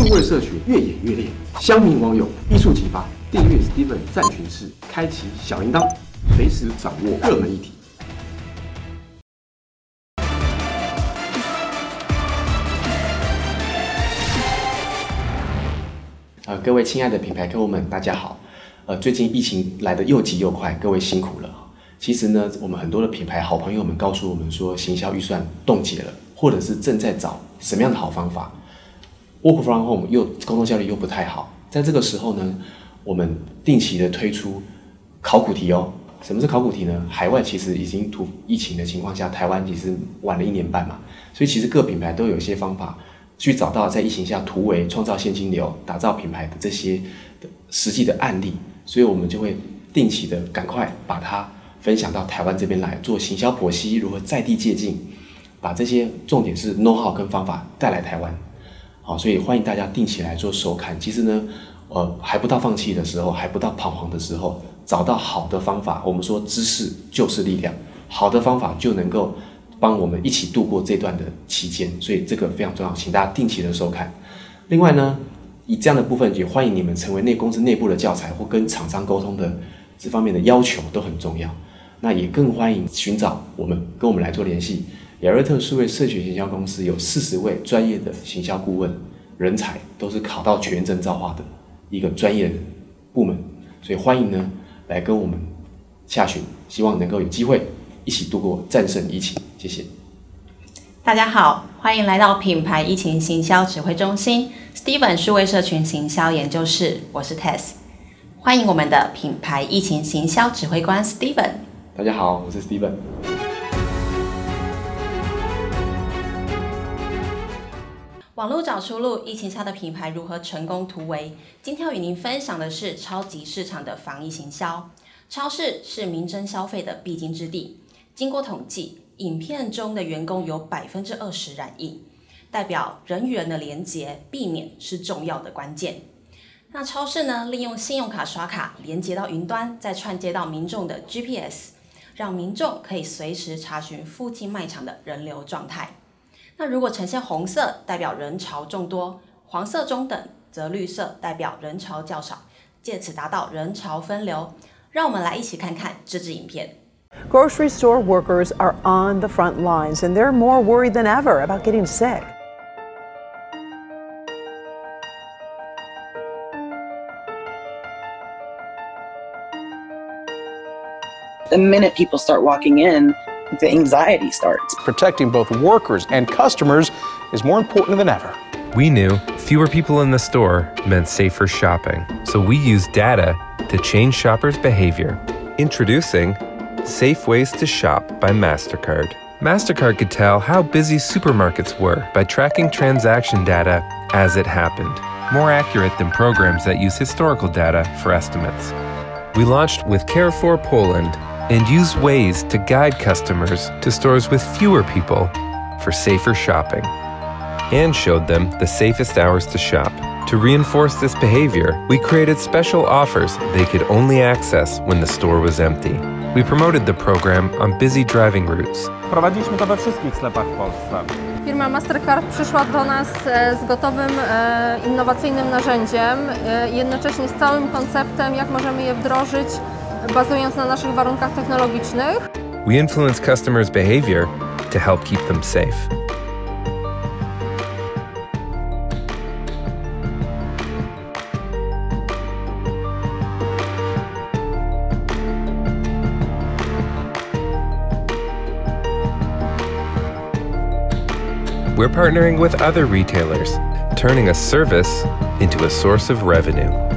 数位社群越演越烈，乡民网友一触即发。订阅 Steven 战群室，开启小铃铛，随时掌握热门议题。呃，各位亲爱的品牌客户们，大家好。呃，最近疫情来得又急又快，各位辛苦了。其实呢，我们很多的品牌好朋友们告诉我们说，行销预算冻结了，或者是正在找什么样的好方法。Work from home 又工作效率又不太好，在这个时候呢，我们定期的推出考古题哦。什么是考古题呢？海外其实已经突疫情的情况下，台湾其实晚了一年半嘛，所以其实各品牌都有一些方法去找到在疫情下突围、创造现金流、打造品牌的这些的实际的案例。所以我们就会定期的赶快把它分享到台湾这边来做行销剖析，如何在地借鉴，把这些重点是 know how 跟方法带来台湾。好，所以欢迎大家定期来做收看。其实呢，呃，还不到放弃的时候，还不到彷徨的时候，找到好的方法。我们说知识就是力量，好的方法就能够帮我们一起度过这段的期间。所以这个非常重要，请大家定期的收看。另外呢。以这样的部分，也欢迎你们成为内公司内部的教材或跟厂商沟通的这方面的要求都很重要。那也更欢迎寻找我们，跟我们来做联系。亚瑞特数位社群行销公司有四十位专业的行销顾问人才，都是考到全证造化的一个专业部门，所以欢迎呢来跟我们下询，希望能够有机会一起度过战胜疫情。谢谢。大家好，欢迎来到品牌疫情行销指挥中心，Steven 数位社群行销研究室，我是 Tess，欢迎我们的品牌疫情行销指挥官 Steven。大家好，我是 Steven。网络找出路，疫情下的品牌如何成功突围？今天要与您分享的是超级市场的防疫行销。超市是民生消费的必经之地，经过统计。影片中的员工有百分之二十染疫，代表人与人的连结避免是重要的关键。那超市呢，利用信用卡刷卡连接到云端，再串接到民众的 GPS，让民众可以随时查询附近卖场的人流状态。那如果呈现红色，代表人潮众多；黄色中等，则绿色代表人潮较少，借此达到人潮分流。让我们来一起看看这支影片。Grocery store workers are on the front lines and they're more worried than ever about getting sick. The minute people start walking in, the anxiety starts. Protecting both workers and customers is more important than ever. We knew fewer people in the store meant safer shopping, so we used data to change shoppers' behavior. Introducing Safe Ways to Shop by MasterCard. MasterCard could tell how busy supermarkets were by tracking transaction data as it happened, more accurate than programs that use historical data for estimates. We launched with Carrefour Poland and used ways to guide customers to stores with fewer people for safer shopping, and showed them the safest hours to shop. To reinforce this behavior, we created special offers they could only access when the store was empty. We promoted the program on busy driving routes. Prowadziliśmy to we wszystkich sklepach w Polsce. Firma Mastercard przyszła do nas z gotowym, innowacyjnym narzędziem, jednocześnie z całym konceptem, jak możemy je wdrożyć, bazując na naszych warunkach technologicznych. We influence customers' behavior to help keep them safe. we're partnering with other retailers, turning a service into a source of revenue.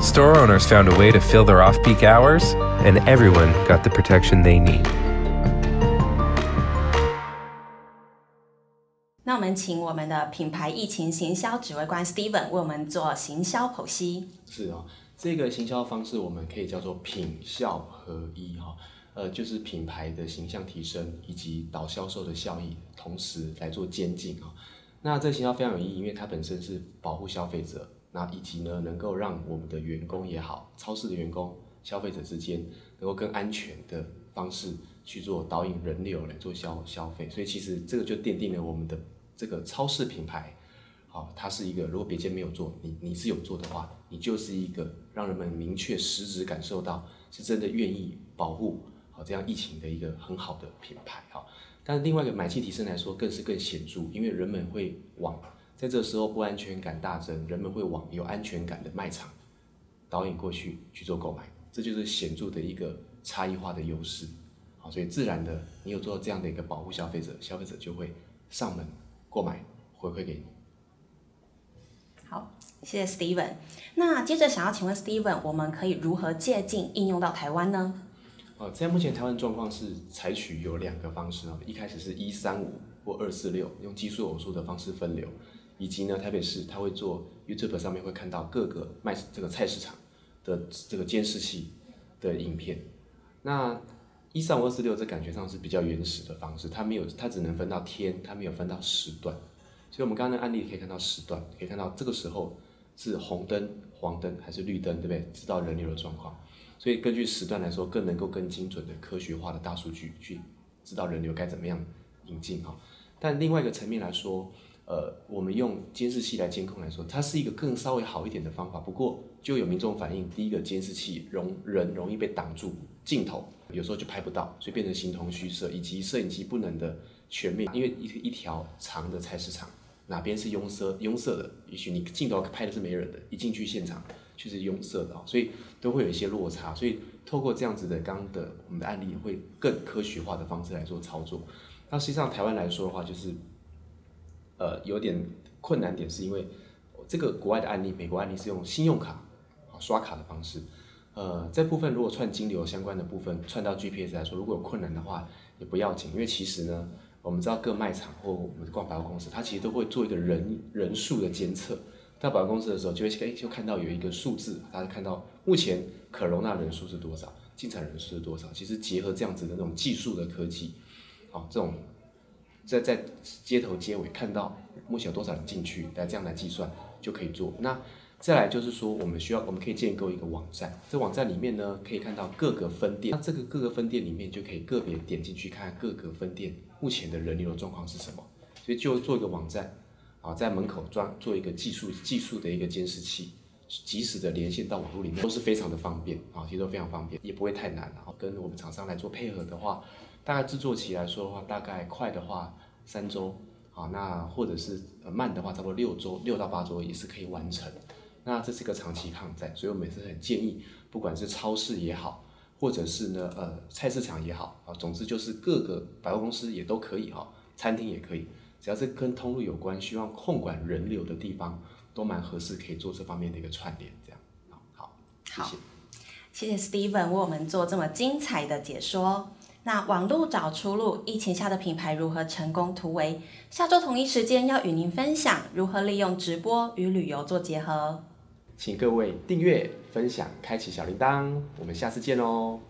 Store owners found a way to fill their off peak hours, and everyone got the protection they need. 那我们请我们的品牌疫情行销指挥官 Steven 为我们做行销剖析。是哦，这个行销方式我们可以叫做品效合一哈。呃，就是品牌的形象提升以及导销售的效益，同时来做监禁啊。那这个行销非常有意义，因为它本身是保护消费者，那以及呢，能够让我们的员工也好，超市的员工、消费者之间能够更安全的方式去做导引人流来做消消费。所以其实这个就奠定了我们的这个超市品牌，好，它是一个如果别间没有做，你你是有做的话，你就是一个让人们明确实质感受到是真的愿意保护好这样疫情的一个很好的品牌哈。但是另外一个买气提升来说，更是更显著，因为人们会往在这时候不安全感大增，人们会往有安全感的卖场导引过去去做购买，这就是显著的一个差异化的优势。好，所以自然的，你有做到这样的一个保护消费者，消费者就会上门购买回馈给你。好，谢谢 Steven。那接着想要请问 Steven，我们可以如何借鉴应用到台湾呢？呃，在目前台湾状况是采取有两个方式啊，一开始是一三五或二四六，用奇数偶数的方式分流，以及呢台北市它会做 YouTube 上面会看到各个卖这个菜市场的这个监视器的影片。那一三五二四六这感觉上是比较原始的方式，它没有它只能分到天，它没有分到时段。所以我们刚刚的案例可以看到时段，可以看到这个时候是红灯、黄灯还是绿灯，对不对？知道人流的状况。所以根据时段来说，更能够更精准的科学化的大数据去知道人流该怎么样引进哈。但另外一个层面来说，呃，我们用监视器来监控来说，它是一个更稍微好一点的方法。不过就有民众反映，第一个监视器容人容易被挡住镜头，有时候就拍不到，所以变成形同虚设，以及摄影机不能的全面，因为一一条长的菜市场哪边是拥塞拥塞的，也许你镜头拍的是没人的，一进去现场。却是拥塞的啊，所以都会有一些落差，所以透过这样子的刚的我们的案例，会更科学化的方式来做操作。那实际上台湾来说的话，就是呃有点困难点，是因为这个国外的案例，美国案例是用信用卡啊刷卡的方式，呃这部分如果串金流相关的部分串到 GPS 来说，如果有困难的话也不要紧，因为其实呢，我们知道各卖场或我们逛百货公司，它其实都会做一个人人数的监测。到保险公司的时候，就会哎就看到有一个数字，大家看到目前可容纳人数是多少，进场人数是多少。其实结合这样子的那种技术的科技，好，这种在在街头街尾看到目前有多少人进去，来这样来计算就可以做。那再来就是说，我们需要我们可以建构一个网站，这网站里面呢可以看到各个分店，那这个各个分店里面就可以个别点进去看各个分店目前的人流的状况是什么，所以就做一个网站。啊，在门口装做一个技术技术的一个监视器，及时的连线到网络里面都是非常的方便啊，其实都非常方便，也不会太难啊。跟我们厂商来做配合的话，大概制作期来说的话，大概快的话三周啊，那或者是慢的话，差不多六周六到八周也是可以完成。那这是一个长期抗战，所以我每次很建议，不管是超市也好，或者是呢呃菜市场也好啊，总之就是各个百货公司也都可以哈，餐厅也可以。只要是跟通路有关、需要控管人流的地方，都蛮合适，可以做这方面的一个串联。这样，好，好，谢谢，谢谢 Steven 为我们做这么精彩的解说。那网路找出路，疫情下的品牌如何成功突围？下周同一时间要与您分享如何利用直播与旅游做结合。请各位订阅、分享、开启小铃铛，我们下次见喽。